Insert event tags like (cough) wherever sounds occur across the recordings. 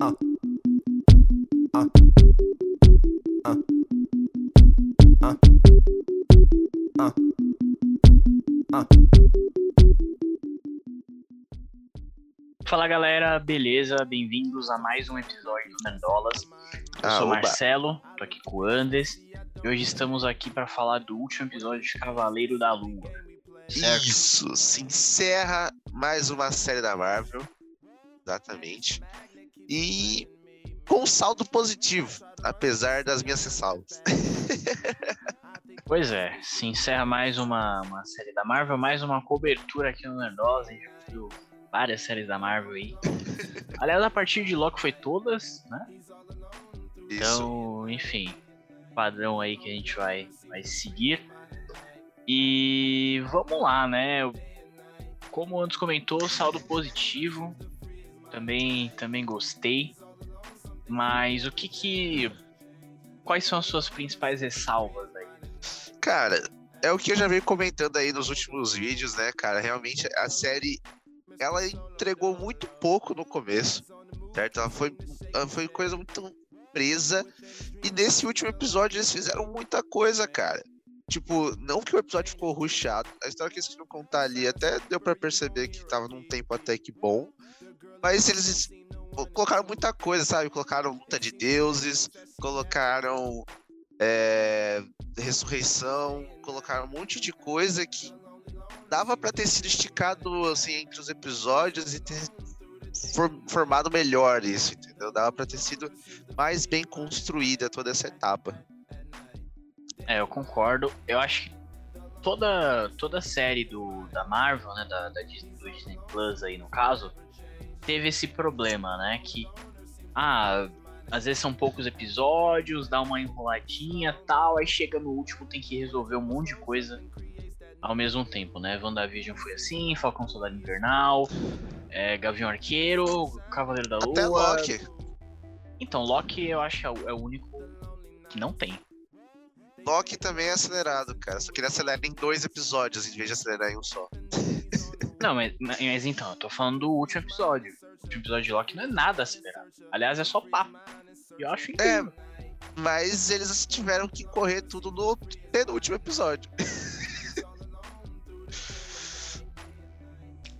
Uh. Uh. Uh. Uh. Fala galera, beleza? Bem-vindos a mais um episódio do Mendolas. Eu Ah, sou o. Marcelo, tô aqui com o Andes e hoje estamos aqui para falar do último episódio de Cavaleiro da Lua. Certo? Isso, se encerra mais uma série da Marvel. Exatamente. E com saldo positivo, apesar das minhas ressalvas. (laughs) Pois é, se encerra mais uma, uma série da Marvel, mais uma cobertura aqui no Nerdosa. A gente já viu várias séries da Marvel aí. (laughs) Aliás, a partir de Loki foi todas, né? Isso. Então, enfim, padrão aí que a gente vai, vai seguir. E vamos lá, né? Como o Antes comentou, saldo positivo. Também, também gostei. Mas o que que. Quais são as suas principais ressalvas aí? Cara, é o que eu já venho comentando aí nos últimos vídeos, né, cara? Realmente a série ela entregou muito pouco no começo, certo? Ela foi, ela foi coisa muito presa. E nesse último episódio eles fizeram muita coisa, cara. Tipo, não que o episódio ficou ruxado, a história que eles queriam contar ali até deu pra perceber que tava num tempo até que bom. Mas eles colocaram muita coisa, sabe? Colocaram luta de deuses, colocaram é, ressurreição, colocaram um monte de coisa que dava pra ter sido esticado assim entre os episódios e ter for- formado melhor isso, entendeu? Dava pra ter sido mais bem construída toda essa etapa. É, eu concordo. Eu acho que toda, toda a série do, da Marvel, né? Da, da Disney, do Disney Plus aí no caso, teve esse problema, né? Que, ah, às vezes são poucos episódios, dá uma enroladinha tal, aí chega no último tem que resolver um monte de coisa ao mesmo tempo, né? WandaVision foi assim, Falcão Soldado Invernal, é, Gavião Arqueiro, Cavaleiro da Lua. Até Loki. Então, Loki eu acho que é o, é o único que não tem. Loki também é acelerado, cara. Só que ele acelera em dois episódios em vez de acelerar em um só. Não, mas, mas então, eu tô falando do último episódio. Último episódio de Loki não é nada acelerado. Aliás, é só papo. E eu acho incrível. Mas eles tiveram que correr tudo no penúltimo episódio. (laughs)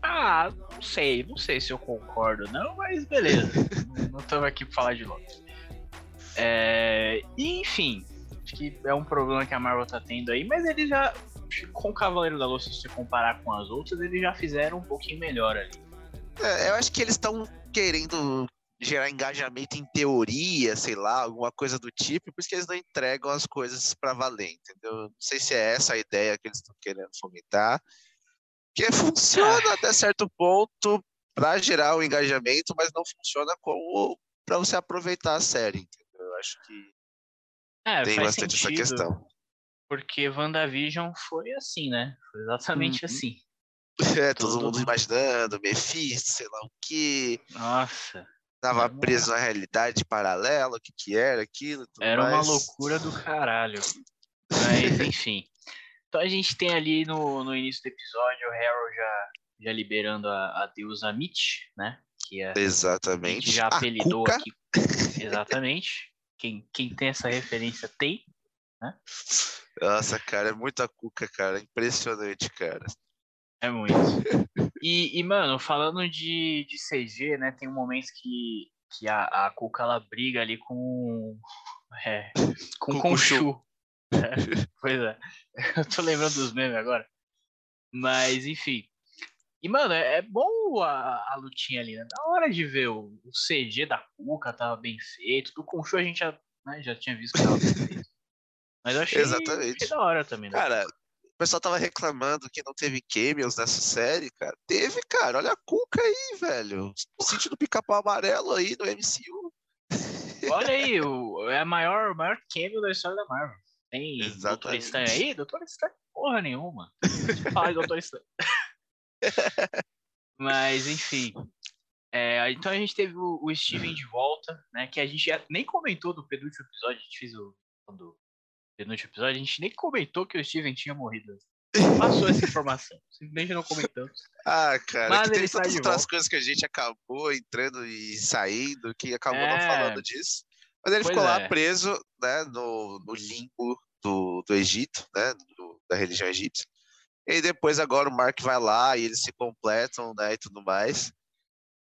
Ah, não sei, não sei se eu concordo, não, mas beleza. (laughs) não- estamos aqui pra falar de Loki. É, enfim, acho que é um problema que a Marvel tá tendo aí, mas eles já, com o Cavaleiro da Lua, se você comparar com as outras, eles já fizeram um pouquinho melhor ali. É, eu acho que eles estão querendo gerar engajamento em teoria, sei lá, alguma coisa do tipo, por isso que eles não entregam as coisas pra valer, entendeu? Não sei se é essa a ideia que eles estão querendo fomentar. Que funciona até certo ponto pra gerar o engajamento, mas não funciona como pra você aproveitar a série, entendeu? Eu acho que É, tem bastante sentido, essa questão. porque WandaVision foi assim, né? Foi exatamente Uhum. assim. (laughs) É, todo Tudo. mundo imaginando, Mephisto, sei lá o que, Nossa, tava uma- preso na realidade paralela, o que que era aquilo, Era uma mais. loucura do caralho. Mas, (laughs) enfim. Então a gente tem ali no, no início do episódio o Harold já, já liberando a, a deusa Mitch, né? Que é, a Exatamente. gente já apelidou aqui. Exatamente. Quem, quem tem essa referência tem. Nossa, cara, é muita cuca, cara. Impressionante, cara. É muito. E, e, mano, falando de, de CG, né? Tem um momento que, que a, a Cuca ela briga ali com. É, com Com com o Chu. (laughs) É, pois é. Eu tô lembrando dos memes agora. Mas, enfim. E, mano, é, é bom a, a lutinha ali, né? Da hora de ver o, o CG da Cuca tava bem feito. Do Conchu a gente já, né, já tinha visto que tava bem feito. Mas eu achei, Exatamente. achei da hora também. Né? Cara, pessoal tava reclamando que não teve cameos nessa série, cara. Teve, cara. Olha a cuca aí, velho. O sítio do pica-pau amarelo aí no MCU. Olha aí, (laughs) o, é a maior, o maior cameo da história da Marvel. Tem Doutor Exatamente. Estranho aí? Doutor Estranho porra nenhuma. Fala de Doutor Estranho. (laughs) Mas, enfim. É, então a gente teve o, o Steven de volta, né? Que a gente nem comentou do penúltimo episódio. A gente fez o do penúltimo episódio. A gente nem comentou que o Steven tinha morrido. (laughs) passou essa informação. Simplesmente não comentamos. Ah, cara, Mas que está tantas outras volta. coisas que a gente acabou entrando e saindo, que acabou não É. falando disso. Mas ele Pois ficou lá é. preso, né, no, no limbo do, do Egito, né, do- da religião egípcia. E depois agora o Mark vai lá e eles se completam, né, e tudo mais.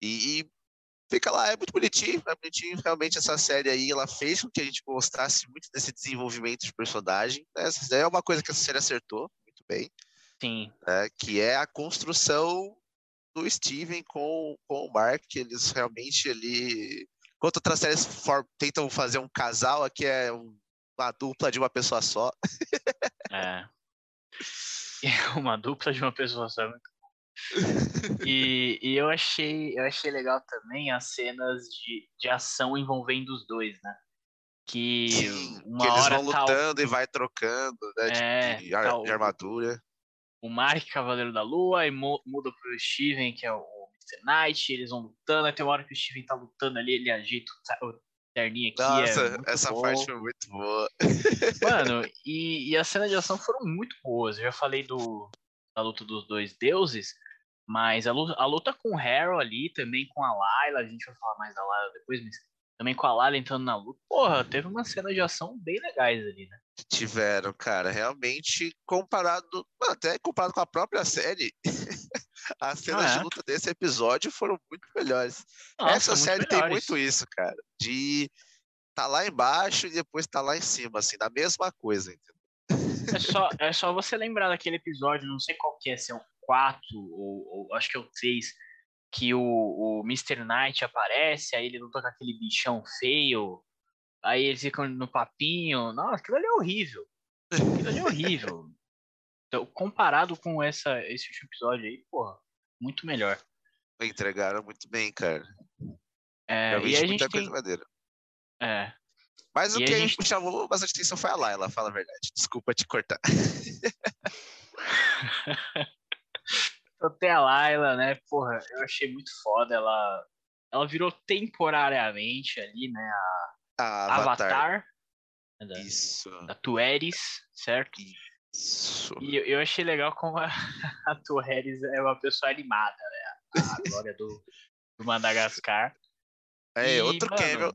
E, e fica lá, é muito bonitinho, é bonitinho. Realmente essa série aí, ela fez com que a gente gostasse muito desse desenvolvimento de personagem. Né? Essa é uma coisa que essa série acertou muito bem Sim. né, que é a construção do Steven com, com o Mark, que eles realmente ali. Enquanto outras séries for- tentam fazer um casal, aqui é um- uma dupla de uma pessoa só. É. E (laughs) uma dupla de uma pessoa só. é muito bom. E, e eu achei eu achei legal também as cenas de, de ação envolvendo os dois, né? Que Sim, uma que eles hora vão tá lutando e vai trocando né, de- É, de, tá o- de armadura. o Mark Cavaleiro da Lua e mu- muda pro Steven, que é o Mr. Knight, eles vão lutando, tem uma hora que o Steven tá lutando ali, ele agita o terninho aqui. é Nossa, muito essa bom. parte foi muito boa. Mano, e, e as cenas de ação foram muito boas. Eu já falei do, da luta dos dois deuses, mas a luta, a luta com o Harrow ali, também com a Layla, a gente vai falar mais da Layla depois, mas também com a Layla entrando na luta. Porra, teve uma cena de ação bem legais ali, né? Tiveram, cara, realmente comparado, até comparado com a própria série, (laughs) as cenas Ah, é? de luta desse episódio foram muito melhores. Nossa, Essa série tem melhores. muito isso, cara. De tá lá embaixo e depois tá lá em cima, assim, da mesma coisa. entendeu? É só, é só você lembrar daquele episódio, não sei qual que é, se é o 4 ou, ou acho que é o 6, que o, o Mr. Knight aparece, aí ele luta com aquele bichão feio, aí eles ficam no papinho. Nossa, aquilo ali é horrível. Aquilo ali é horrível. (laughs) Então, comparado com essa, esse último episódio aí, porra, muito melhor. Entregaram muito bem, cara. É, Realmente e a muita gente coisa tem. É, Mas o E a que gente- me chamou bastante atenção foi a Layla, fala a verdade. Desculpa te cortar. (laughs) até a Layla, né? Porra, eu achei muito foda. Ela, ela virou temporariamente ali, né? A Avatar, Avatar. né, da, Isso. da Tueris, certo? Isso. E eu, eu achei legal como a, (laughs) a Tueris é uma pessoa animada, né? A glória do, do Madagascar. É, E, outro mano, cameo.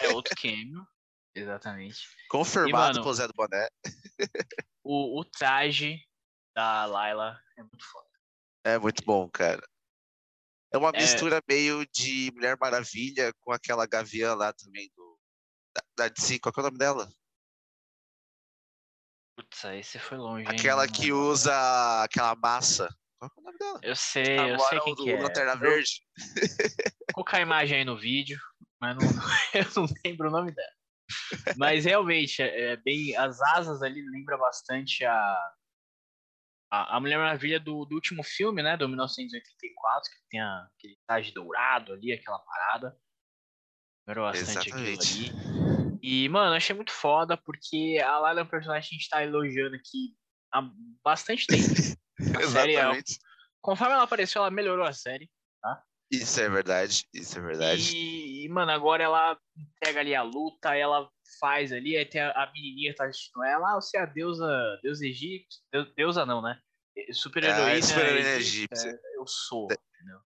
É outro cameo, exatamente. Confirmado mano, pelo Zé do Boné. O, o traje da Layla é muito foda. É muito bom, cara. É uma É. mistura meio de Mulher Maravilha com aquela gaviã lá também do. Da, da DC, qual que é o nome dela? Putz, aí você foi longe, hein? Aquela Não- que usa aquela massa. Qual é o nome dela? Eu sei, eu sei Agora quem do que é. Lanterna Verde. Vou colocar a imagem aí no vídeo, mas não, (laughs) eu não lembro o nome dela. Mas realmente, é, é bem. As asas ali lembram bastante a. A, a Mulher Maravilha do, do último filme, né? Do 1984, que tem a, aquele traje dourado ali, aquela parada. Lembra bastante Exatamente. aquilo ali. E, mano, achei muito foda, porque a Layla é um personagem que a gente tá elogiando aqui há bastante tempo. (laughs) Série Exatamente. Conforme ela apareceu, ela melhorou a série. Isso é verdade. Isso é verdade. E, e, mano, agora ela pega ali a luta, ela faz ali, aí tem a, a menininha que tá assistindo ela, ah, você é a deusa, deusa egípcia, Deus- deusa não, né? Super heroína. Ah, super-heroína egípcia. Eu sou, entendeu?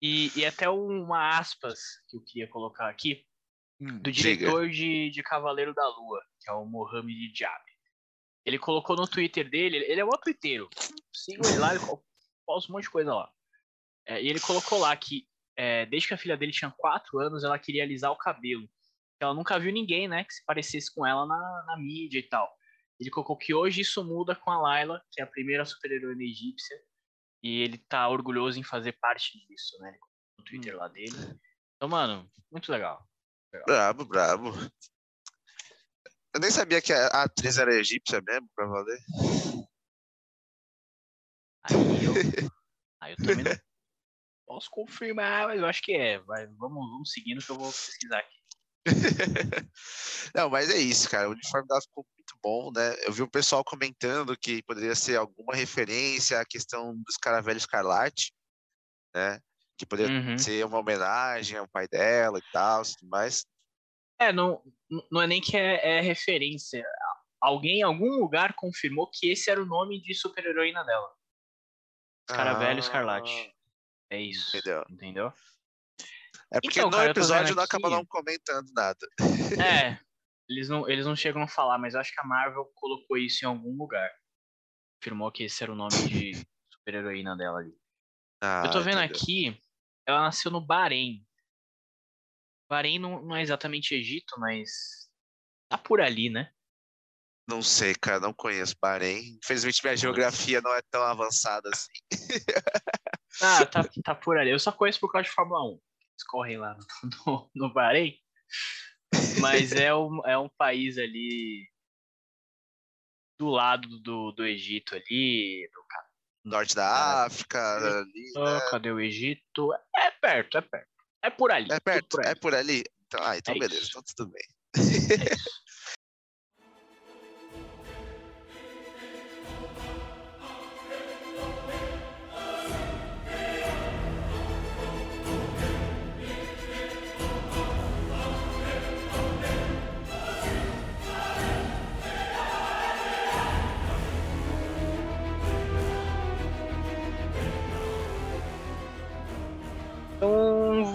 E, e até uma aspas que eu queria colocar aqui, do Diga. diretor de, de Cavaleiro da Lua, que é o Mohamed Diab. Ele colocou no Twitter dele, ele é um twitteiro. Siga ele lá, ele posta um monte de coisa lá. É, e ele colocou lá que é, desde que a filha dele tinha 4 anos, ela queria alisar o cabelo. Ela nunca viu ninguém, né, que se parecesse com ela na, na mídia e tal. Ele colocou que hoje isso muda com a Layla, que é a primeira super-heroína egípcia, e ele tá orgulhoso em fazer parte disso, né? No Twitter lá dele. Então, mano, muito legal. Brabo, brabo. Eu nem sabia que a a atriz era egípcia mesmo, pra valer. Aí eu, aí eu também não posso confirmar, mas eu acho que é. Vai, vamos, vamos seguindo que eu vou pesquisar aqui. (laughs) Não, mas é isso, cara. O uniforme dela ficou muito bom, né? Eu vi o pessoal comentando que poderia ser alguma referência à questão dos Caravelho Escarlate, né? Que poderia Uhum. ser uma homenagem ao pai dela e tal, tudo mais. É, não, não é nem que é, é referência. alguém em algum lugar confirmou que esse era o nome de super-heroína dela. Escaravelho Escarlate. É isso. Entendeu? Entendeu? É porque Então, no cara, episódio não acaba aqui- não comentando nada. (laughs) É. (laughs) Eles não, eles não chegam a falar, mas eu acho que a Marvel colocou isso em algum lugar. Afirmou que esse era o nome de (laughs) super-heroína dela ali. Ah, eu tô vendo entendeu. aqui, ela nasceu no Bahrein. Bahrein não, não é exatamente Egito, mas tá por ali, né? Não sei, cara, não conheço Bahrein. Infelizmente minha geografia não é tão avançada assim. Ah, tá, tá por ali. Eu só conheço por causa de Fórmula 1. Eles correm lá (laughs) no, no, Bahrein. Mas é um, é um país ali do lado do, do Egito ali. Do, Norte da África, ali. Ah, cadê o Egito? É perto, é perto. É por ali. É perto, por é por ali. Então, ah, então É beleza, isso. então tudo bem. É (laughs)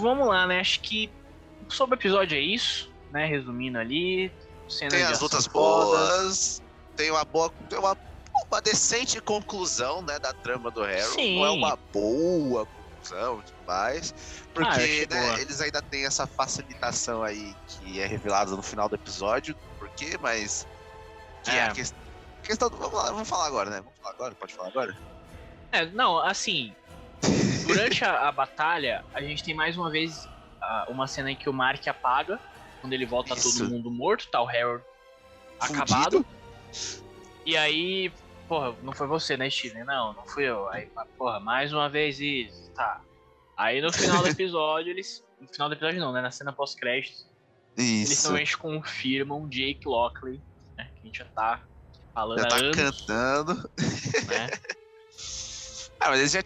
vamos lá, né? Acho que sobre o episódio é isso, né? Resumindo ali. Tem as lutas boas, tem uma boa. Tem uma, uma decente conclusão, né, da trama do Harry. Sim. Não é uma boa conclusão e tudo mais. Ah, eu Porque, achei né, eles ainda têm essa facilitação aí que é revelada no final do episódio. Por quê? Mas. Que é, É. a ques- questão. do- vamos lá, vamos falar agora, né? Vamos falar agora? Pode falar agora? É, não, assim, durante a, a batalha, a gente tem mais uma vez ah, uma cena em que o Mark apaga, quando ele volta Isso. todo mundo morto, tá o Harold acabado. E aí, porra, não foi você, né, Steven? Não, não fui eu. Aí, porra, mais uma vez isso, tá. Aí no final do (laughs) episódio, eles. No final do episódio não, né? Na cena pós-créditos, eles realmente confirmam Jake Lockley, né? Que a gente já tá falando Já tá anos, cantando. né? (laughs) Ah, mas já,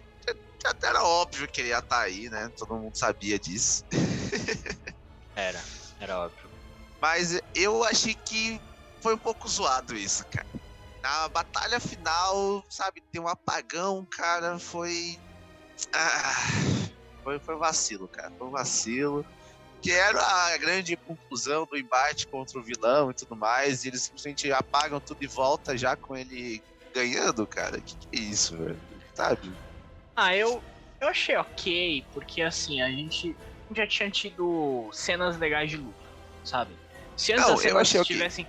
já era óbvio que ele ia estar aí, né? Todo mundo sabia disso. (laughs) Era, era óbvio. Mas eu achei que foi um pouco zoado isso, cara. Na batalha final, sabe, tem um apagão, cara, foi. Ah, foi, foi vacilo, cara. Foi um vacilo. Que era a grande conclusão do embate contra o vilão e tudo mais. E eles simplesmente apagam tudo e volta já com ele ganhando, cara. Que que é isso, velho? Sabe? Ah, eu, eu achei ok, porque assim, a gente já tinha tido cenas legais de luta, sabe? Se antes Não, as eu cenas achei ok. tivessem.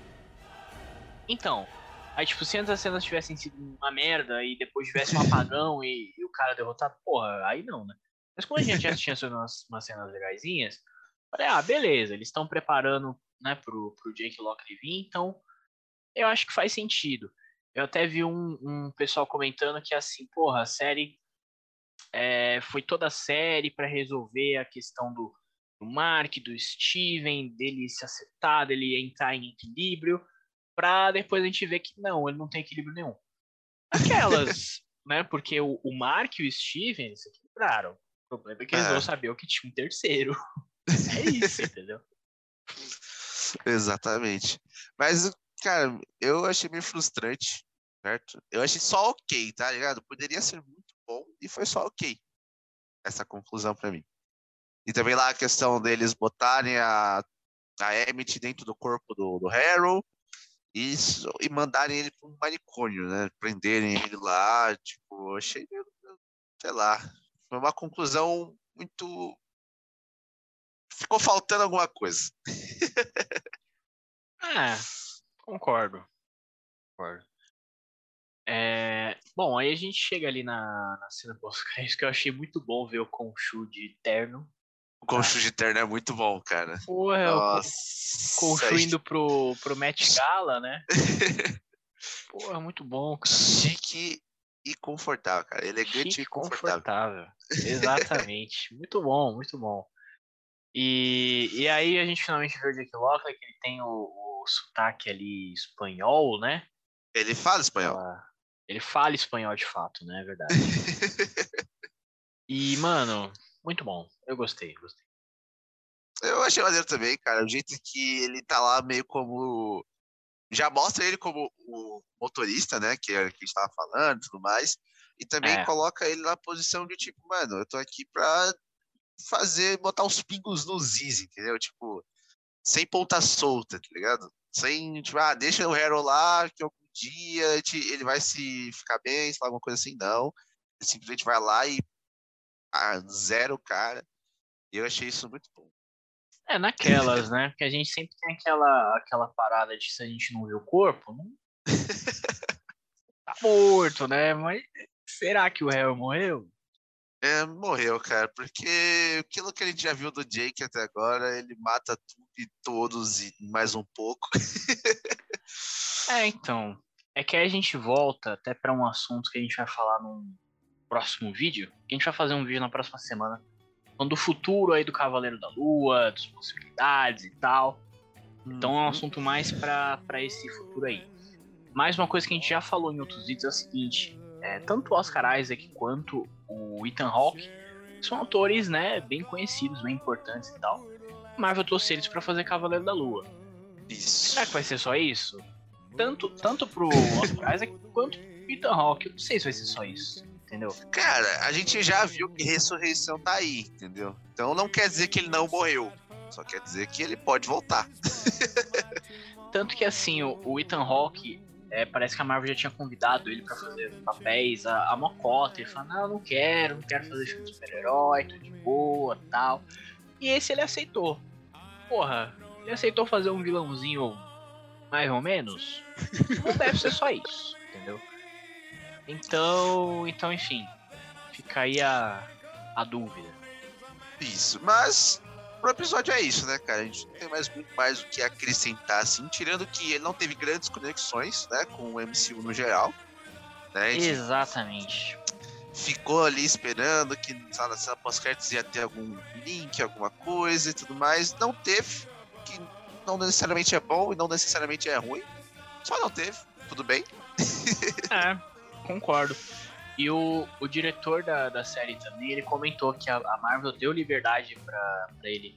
Então, aí tipo, se antes as cenas tivessem sido uma merda e depois tivesse um (laughs) apagão e, e o cara derrotado, porra, aí não, né? Mas como a gente já tinha tido umas, umas cenas legaisinhas, falei, ah, beleza, eles estão preparando, né, pro, pro Jake Lockley vir, então eu acho que faz sentido. Eu até vi um, um pessoal comentando que assim, porra, a série é, foi toda a série para resolver a questão do, do Mark, do Steven, dele se acertar, dele entrar em equilíbrio, pra depois a gente ver que não, ele não tem equilíbrio nenhum. Aquelas, (laughs) né? Porque o, o Mark e o Steven se equilibraram. O problema é que eles É. não sabiam que tinha um terceiro. (laughs) É isso, entendeu? Exatamente. Mas, cara, eu achei meio frustrante, certo? Eu achei só ok, tá ligado? Poderia ser muito bom e foi só ok. Essa conclusão pra mim. E também lá a questão deles botarem a, a Emmett dentro do corpo do, do Harold e, e mandarem ele pra um manicômio, né? Prenderem ele lá, tipo, achei, sei lá, foi uma conclusão muito. Ficou faltando alguma coisa. (laughs) É, concordo. Concordo. É, bom, aí a gente chega ali na, na cena pós-crédito que eu achei muito bom ver o Conchu de terno. O Conchu de Terno é muito bom, cara. Porra, o Nossa. Conchu indo pro, pro Met (laughs) Gala, né? (laughs) Porra, muito bom, cara. Chique e confortável, cara. Elegante Chique e confortável. confortável. (laughs) Exatamente. muito bom, muito bom. E, e aí a gente finalmente vê o Jake Lockley, que ele tem o, o sotaque ali espanhol, né? Ele fala espanhol. Ele fala espanhol de fato, né? É verdade. (laughs) E, mano, muito bom. Eu gostei, gostei. Eu achei maneiro também, cara. O jeito que ele tá lá meio como já mostra ele como o motorista, né? Que, é, que a gente tava falando e tudo mais. E também É. coloca ele na posição de tipo, mano, eu tô aqui pra fazer, botar os pingos nos is, entendeu? Tipo, sem ponta solta, tá ligado? Sem, tipo, ah, deixa o Harold lá, que algum dia ele vai se ficar bem, sei lá, alguma coisa assim, não. Ele simplesmente vai lá e ah, zero o cara. E eu achei isso muito bom. É, naquelas, né? Porque a gente sempre tem aquela, aquela parada de se a gente não vê o corpo, não... tá morto, né? Mas será que o réu morreu? É, morreu, cara, porque aquilo que a gente já viu do Jake até agora, ele mata tudo e todos e mais um pouco. (laughs) É, então. É que aí a gente volta até pra um assunto que a gente vai falar num próximo vídeo. Que a gente vai fazer um vídeo na próxima semana. Falando do futuro aí do Cavaleiro da Lua, das possibilidades e tal. Então é um assunto mais pra pra esse futuro aí. Mais uma coisa que a gente já falou em outros vídeos é o seguinte: é, tanto o Oscar Isaac quanto o Ethan Hawke são autores, né, bem conhecidos, bem importantes e tal. Marvel trouxe eles pra fazer Cavaleiro da Lua. Isso. Será que vai ser só isso? Tanto, tanto pro Oscar Isaac quanto pro Ethan Hawke. Eu não sei se vai ser só isso, entendeu? Cara, a gente já viu que ressurreição tá aí, entendeu? Então não quer dizer que ele não morreu. Só quer dizer que ele pode voltar. (laughs) Tanto que assim, o, o Ethan Hawke, é, parece que a Marvel já tinha convidado ele pra fazer papéis, a, a mocota. Ele falou, não, eu não quero, não quero fazer filme de super-herói, tô de boa tal. E esse ele aceitou. Porra, ele aceitou fazer um vilãozinho mais ou menos. Não deve ser só isso, entendeu? Então, então enfim, fica aí a, a dúvida. Isso. Mas pro episódio é isso, né, cara? A gente não tem mais muito mais o que acrescentar, assim, tirando que ele não teve grandes conexões, né, com o MCU no geral. Né? Exatamente. ficou ali esperando que na cena pós-créditos ia ter algum link, alguma coisa e tudo mais. Não teve, que não necessariamente é bom e não necessariamente é ruim. Só não teve, tudo bem. (laughs) É, concordo. E o, o diretor da, da série também, ele comentou que a, a Marvel deu liberdade pra, pra ele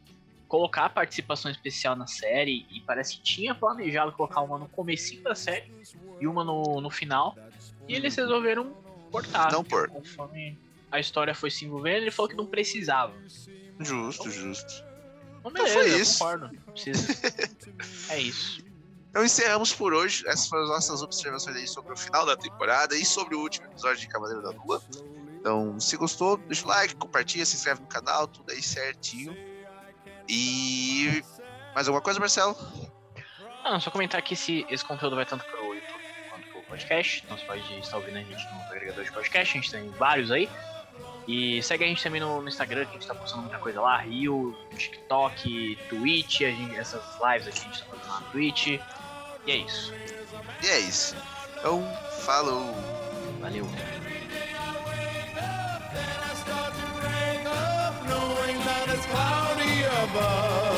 colocar participação especial na série e parece que tinha planejado colocar uma no comecinho da série e uma no, no final. E eles resolveram cortar. Não pôr. Conforme a história foi se envolvendo, ele falou que não precisava. Justo, justo. Então, foi isso. Não é isso. Então encerramos por hoje. Essas foram as nossas observações aí sobre o final da temporada e sobre o último episódio de Cavaleiro da Lua. Então, se gostou, deixa o like, compartilha, se inscreve no canal, tudo aí certinho. E mais alguma coisa, Marcelo? Ah, só comentar que esse, esse conteúdo vai tanto pro YouTube quanto pro podcast. Então você pode estar ouvindo a gente no agregador de podcast, a gente tem vários aí. E segue a gente também no, no Instagram, que a gente tá postando muita coisa lá, Rio, TikTok, Twitch, a gente- essas lives aqui a gente tá fazendo lá na Twitch. E é isso. E é isso. Então, falou! Valeu. Then I start to bring up, knowing that it's cloudy above.